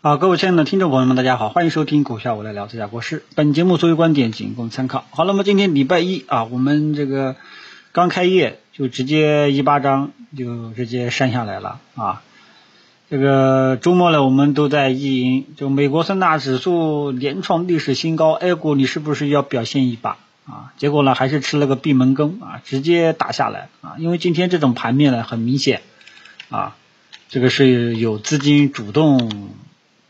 好，各位亲爱的听众朋友们，大家好，欢迎收听股票我来聊这家国事。本节目所有观点仅供参考。好了，那么今天礼拜一啊，我们这个刚开业就直接一巴掌就直接扇下来了啊。这个周末呢，我们都在意淫，就美国三大指数连创历史新高，A 股你是不是要表现一把啊？结果呢，还是吃了个闭门羹啊，直接打下来啊。因为今天这种盘面呢，很明显啊，这个是有资金主动。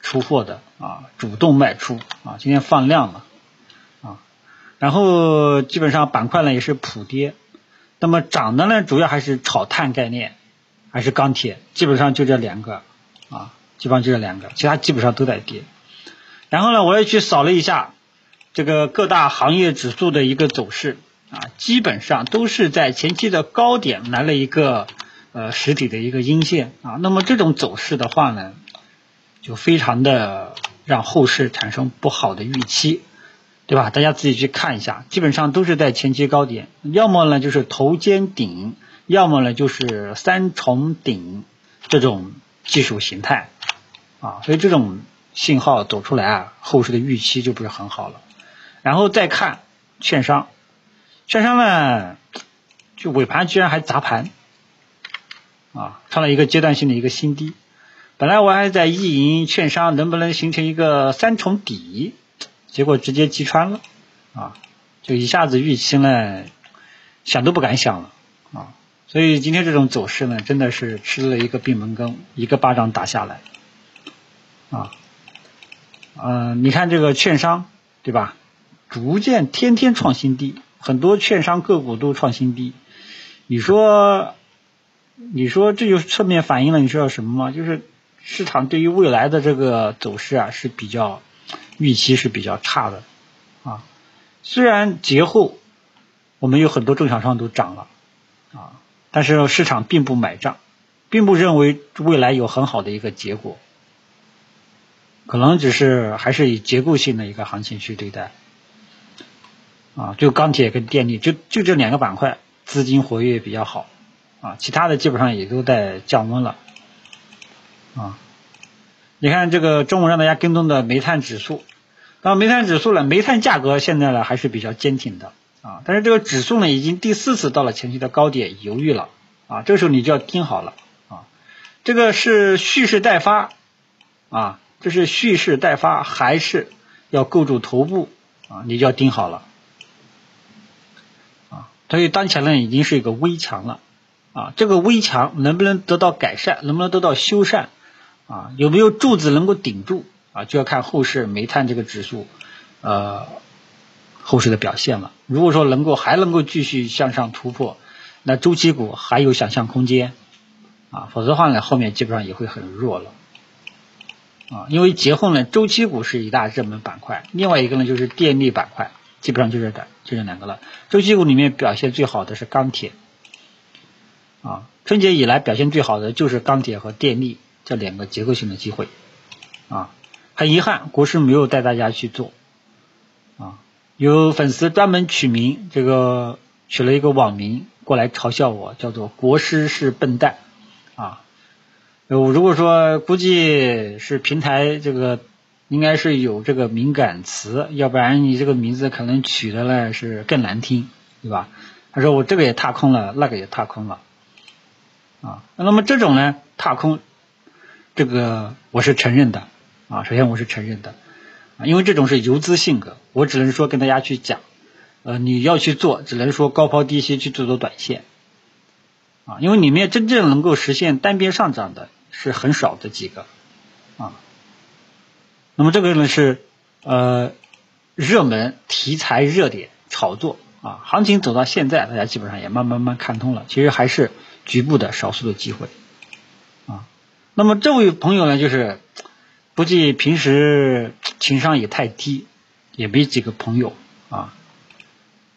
出货的啊，主动卖出啊，今天放量了啊，然后基本上板块呢也是普跌，那么涨的呢主要还是炒碳概念，还是钢铁，基本上就这两个啊，基本上就这两个，其他基本上都在跌。然后呢，我也去扫了一下这个各大行业指数的一个走势啊，基本上都是在前期的高点来了一个呃实体的一个阴线啊，那么这种走势的话呢。就非常的让后市产生不好的预期，对吧？大家自己去看一下，基本上都是在前期高点，要么呢就是头肩顶，要么呢就是三重顶这种技术形态啊，所以这种信号走出来啊，后市的预期就不是很好了。然后再看券商，券商呢就尾盘居然还砸盘啊，创了一个阶段性的一个新低。本来我还在意淫券商能不能形成一个三重底，结果直接击穿了，啊，就一下子预期呢，想都不敢想了，啊，所以今天这种走势呢，真的是吃了一个闭门羹，一个巴掌打下来，啊，嗯，你看这个券商，对吧？逐渐天天创新低，很多券商个股都创新低，你说，你说这就侧面反映了你知道什么吗？就是。市场对于未来的这个走势啊是比较预期是比较差的啊。虽然节后我们有很多中小商都涨了啊，但是市场并不买账，并不认为未来有很好的一个结果，可能只是还是以结构性的一个行情去对待啊。就钢铁跟电力，就就这两个板块资金活跃比较好啊，其他的基本上也都在降温了。啊，你看这个中午让大家跟踪的煤炭指数，那煤炭指数呢，煤炭价格现在呢还是比较坚挺的啊，但是这个指数呢已经第四次到了前期的高点犹豫了啊，这个时候你就要盯好了啊，这个是蓄势待发啊，这是蓄势待发还是要构筑头部啊，你就要盯好了啊，所以当前呢已经是一个微强了啊，这个微强能不能得到改善，能不能得到修缮？啊，有没有柱子能够顶住啊？就要看后市煤炭这个指数，呃，后市的表现了。如果说能够还能够继续向上突破，那周期股还有想象空间啊。否则的话呢，后面基本上也会很弱了啊。因为节后呢，周期股是一大热门板块，另外一个呢就是电力板块，基本上就是这就这两个了。周期股里面表现最好的是钢铁啊，春节以来表现最好的就是钢铁和电力。这两个结构性的机会啊，很遗憾，国师没有带大家去做啊。有粉丝专门取名，这个取了一个网名过来嘲笑我，叫做“国师是笨蛋”啊。我如果说估计是平台这个应该是有这个敏感词，要不然你这个名字可能取的呢是更难听，对吧？他说我这个也踏空了，那个也踏空了啊。那么这种呢，踏空。这个我是承认的啊，首先我是承认的啊，因为这种是游资性格，我只能说跟大家去讲，呃，你要去做，只能说高抛低吸去做做短线啊，因为里面真正能够实现单边上涨的是很少的几个啊。那么这个呢是呃热门题材热点炒作啊，行情走到现在，大家基本上也慢慢慢看通了，其实还是局部的少数的机会。那么这位朋友呢，就是估计平时情商也太低，也没几个朋友啊。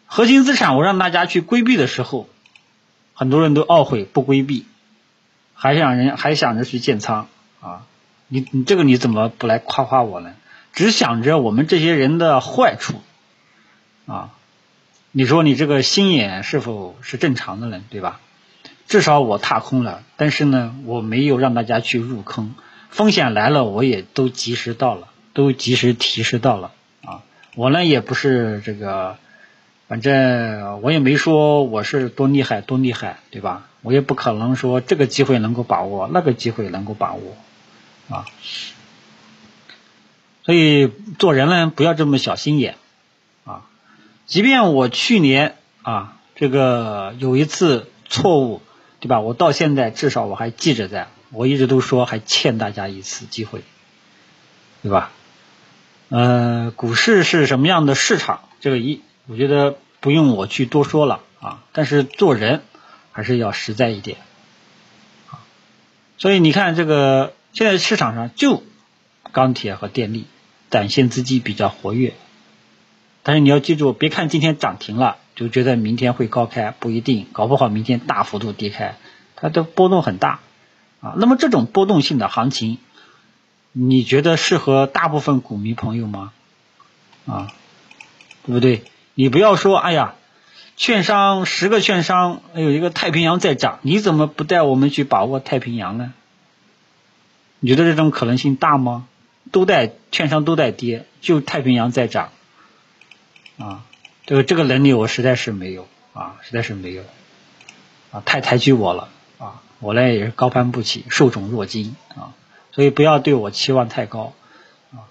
核心资产我让大家去规避的时候，很多人都懊悔不规避，还想人还想着去建仓啊。你你这个你怎么不来夸夸我呢？只想着我们这些人的坏处啊。你说你这个心眼是否是正常的呢，对吧？至少我踏空了，但是呢，我没有让大家去入坑，风险来了，我也都及时到了，都及时提示到了啊。我呢也不是这个，反正我也没说我是多厉害多厉害，对吧？我也不可能说这个机会能够把握，那个机会能够把握啊。所以做人呢，不要这么小心眼啊。即便我去年啊，这个有一次错误，对吧？我到现在至少我还记着在，我一直都说还欠大家一次机会，对吧？呃，股市是什么样的市场？这个一，我觉得不用我去多说了啊。但是做人还是要实在一点啊。所以你看，这个现在市场上就钢铁和电力。短线资金比较活跃，但是你要记住，别看今天涨停了就觉得明天会高开，不一定，搞不好明天大幅度跌开，它的波动很大啊。那么这种波动性的行情，你觉得适合大部分股民朋友吗？啊，对不对？你不要说，哎呀，券商十个券商有一个太平洋在涨，你怎么不带我们去把握太平洋呢？你觉得这种可能性大吗？都在券商都在跌，就太平洋在涨，啊，这个这个能力我实在是没有啊，实在是没有，啊，太抬举我了啊，我呢也是高攀不起，受宠若惊啊，所以不要对我期望太高啊。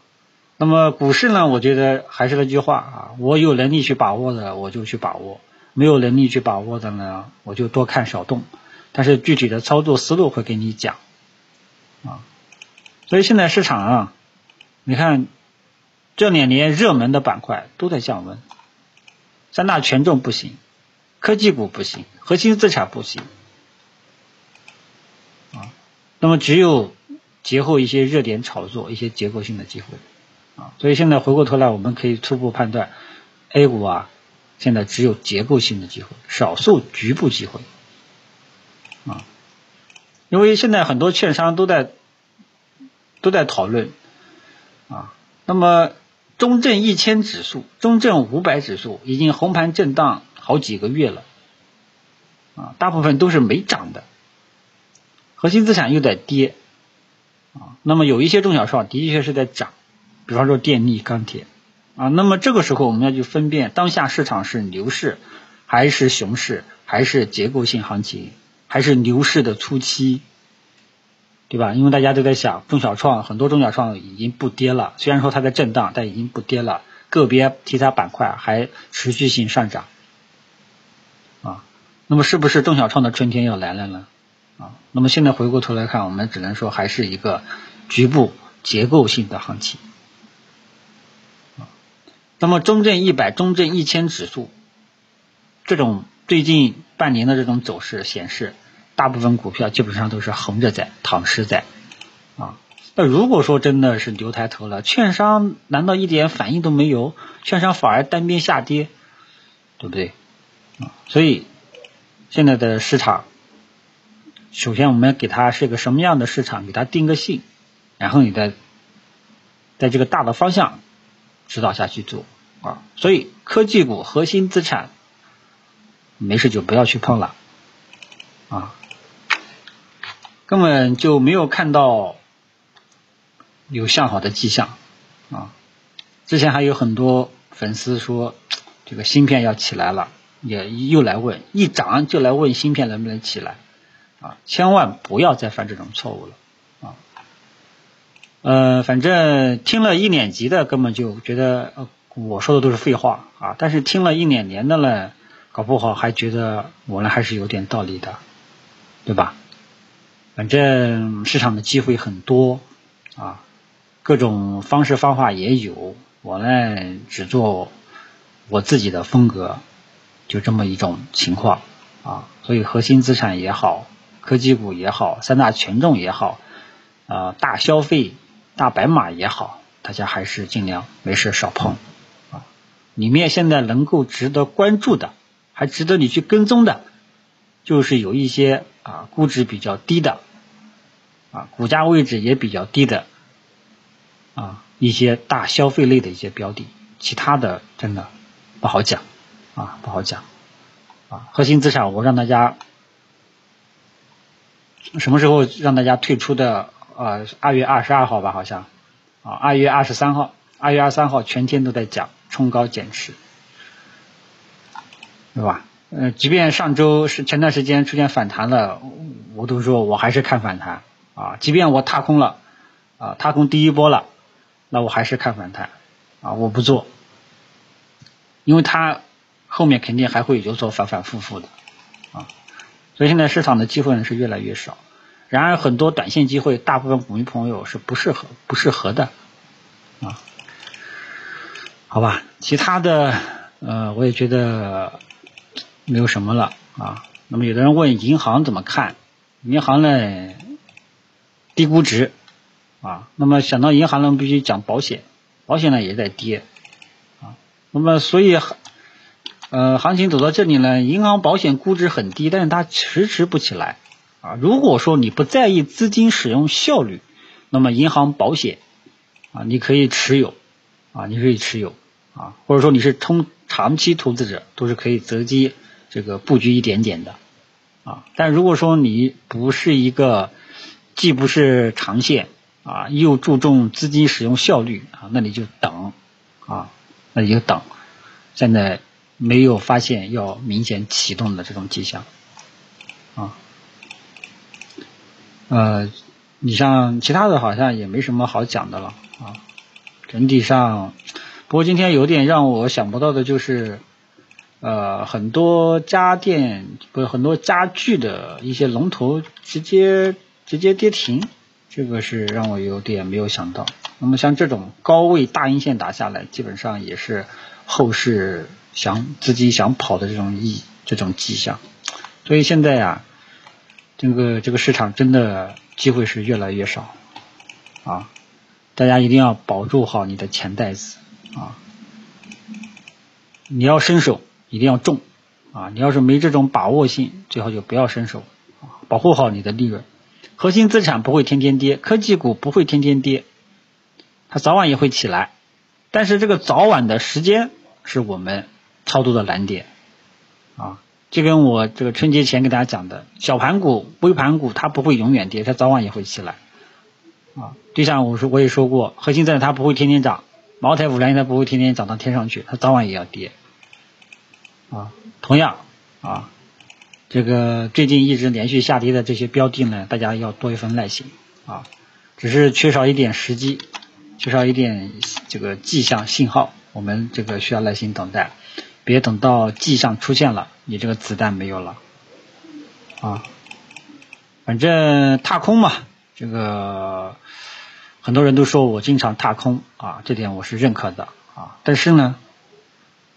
那么股市呢，我觉得还是那句话啊，我有能力去把握的我就去把握，没有能力去把握的呢，我就多看少动，但是具体的操作思路会给你讲啊。所以现在市场啊。你看，这两年热门的板块都在降温，三大权重不行，科技股不行，核心资产不行，啊，那么只有节后一些热点炒作，一些结构性的机会，啊，所以现在回过头来，我们可以初步判断，A 股啊，现在只有结构性的机会，少数局部机会，啊，因为现在很多券商都在都在讨论。啊，那么中证一千指数、中证五百指数已经红盘震荡好几个月了，啊，大部分都是没涨的，核心资产又在跌，啊，那么有一些中小创的确是在涨，比方说电力、钢铁，啊，那么这个时候我们要去分辨当下市场是牛市还是熊市，还是结构性行情，还是牛市的初期。对吧？因为大家都在想，中小创很多中小创已经不跌了，虽然说它在震荡，但已经不跌了。个别题材板块还持续性上涨，啊，那么是不是中小创的春天要来了呢？啊，那么现在回过头来看，我们只能说还是一个局部结构性的行情。啊，那么中证一百、中证一千指数这种最近半年的这种走势显示。大部分股票基本上都是横着在躺尸在啊。那如果说真的是牛抬头了，券商难道一点反应都没有？券商反而单边下跌，对不对？啊，所以现在的市场，首先我们要给它是一个什么样的市场，给它定个性，然后你再在这个大的方向指导下去做啊。所以科技股、核心资产，没事就不要去碰了啊。根本就没有看到有向好的迹象啊！之前还有很多粉丝说这个芯片要起来了，也又来问，一涨就来问芯片能不能起来啊！千万不要再犯这种错误了啊！呃，反正听了一年级的根本就觉得我说的都是废话啊，但是听了一两年的呢，搞不好还觉得我呢还是有点道理的，对吧？反正市场的机会很多啊，各种方式方法也有，我呢只做我自己的风格，就这么一种情况啊。所以核心资产也好，科技股也好，三大权重也好，啊大消费、大白马也好，大家还是尽量没事少碰啊。里面现在能够值得关注的，还值得你去跟踪的，就是有一些啊估值比较低的。啊，股价位置也比较低的啊，一些大消费类的一些标的，其他的真的不好讲啊，不好讲啊。核心资产我让大家什么时候让大家退出的啊二月二十二号吧，好像啊二月二十三号，二月二十三号全天都在讲冲高减持，对吧？呃，即便上周是前段时间出现反弹了，我都说我还是看反弹啊。即便我踏空了啊，踏空第一波了，那我还是看反弹啊，我不做，因为它后面肯定还会有所反反复复的啊。所以现在市场的机会呢是越来越少。然而很多短线机会，大部分股民朋友是不适合不适合的啊。好吧，其他的呃，我也觉得。没有什么了啊。那么有的人问银行怎么看？银行呢低估值啊。那么想到银行呢，必须讲保险，保险呢也在跌啊。那么所以呃，行情走到这里呢，银行保险估值很低，但是它迟迟不起来啊。如果说你不在意资金使用效率，那么银行保险啊，你可以持有啊，你可以持有啊，或者说你是冲长期投资者，都是可以择机。这个布局一点点的啊，但如果说你不是一个既不是长线啊，又注重资金使用效率啊，那你就等啊，那你就等。现在没有发现要明显启动的这种迹象啊，呃，你像其他的好像也没什么好讲的了啊。整体上，不过今天有点让我想不到的就是。呃，很多家电不是很多家具的一些龙头直接直接跌停，这个是让我有点没有想到。那么像这种高位大阴线打下来，基本上也是后市想资金想跑的这种意这种迹象。所以现在呀，这个这个市场真的机会是越来越少啊！大家一定要保住好你的钱袋子啊！你要伸手。一定要重啊！你要是没这种把握性，最好就不要伸手！保护好你的利润。核心资产不会天天跌，科技股不会天天跌，它早晚也会起来。但是这个早晚的时间是我们操作的难点啊！就跟我这个春节前给大家讲的，小盘股、微盘股它不会永远跌，它早晚也会起来啊！就像我说，我也说过，核心资产它不会天天涨，茅台、五粮液它不会天天涨到天上去，它早晚也要跌。啊，同样啊，这个最近一直连续下跌的这些标的呢，大家要多一份耐心啊，只是缺少一点时机，缺少一点这个迹象信号，我们这个需要耐心等待，别等到迹象出现了，你这个子弹没有了啊。反正踏空嘛，这个很多人都说我经常踏空啊，这点我是认可的啊，但是呢，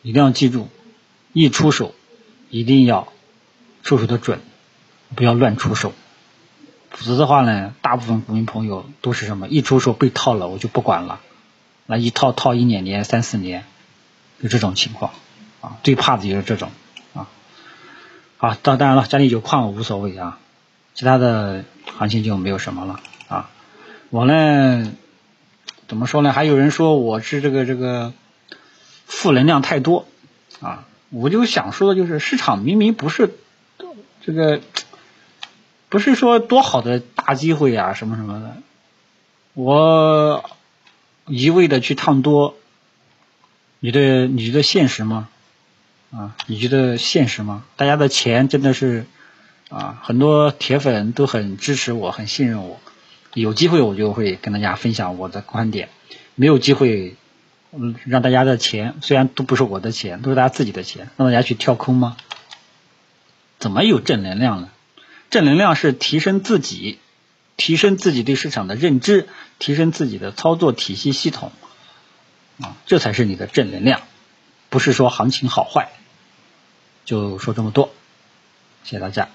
一定要记住。一出手，一定要出手的准，不要乱出手，否则的话呢，大部分股民朋友都是什么？一出手被套了，我就不管了，那一套套一年年三四年，就这种情况啊，最怕的就是这种啊。好，当当然了，家里有矿无所谓啊，其他的行情就没有什么了啊。我呢，怎么说呢？还有人说我是这个这个负能量太多啊。我就想说的就是，市场明明不是这个，不是说多好的大机会啊，什么什么的，我一味的去唱多，你的你觉得现实吗？啊，你觉得现实吗？大家的钱真的是啊，很多铁粉都很支持我，很信任我，有机会我就会跟大家分享我的观点，没有机会。嗯，让大家的钱虽然都不是我的钱，都是大家自己的钱，让大家去跳空吗？怎么有正能量呢？正能量是提升自己，提升自己对市场的认知，提升自己的操作体系系统啊，这才是你的正能量，不是说行情好坏。就说这么多，谢谢大家。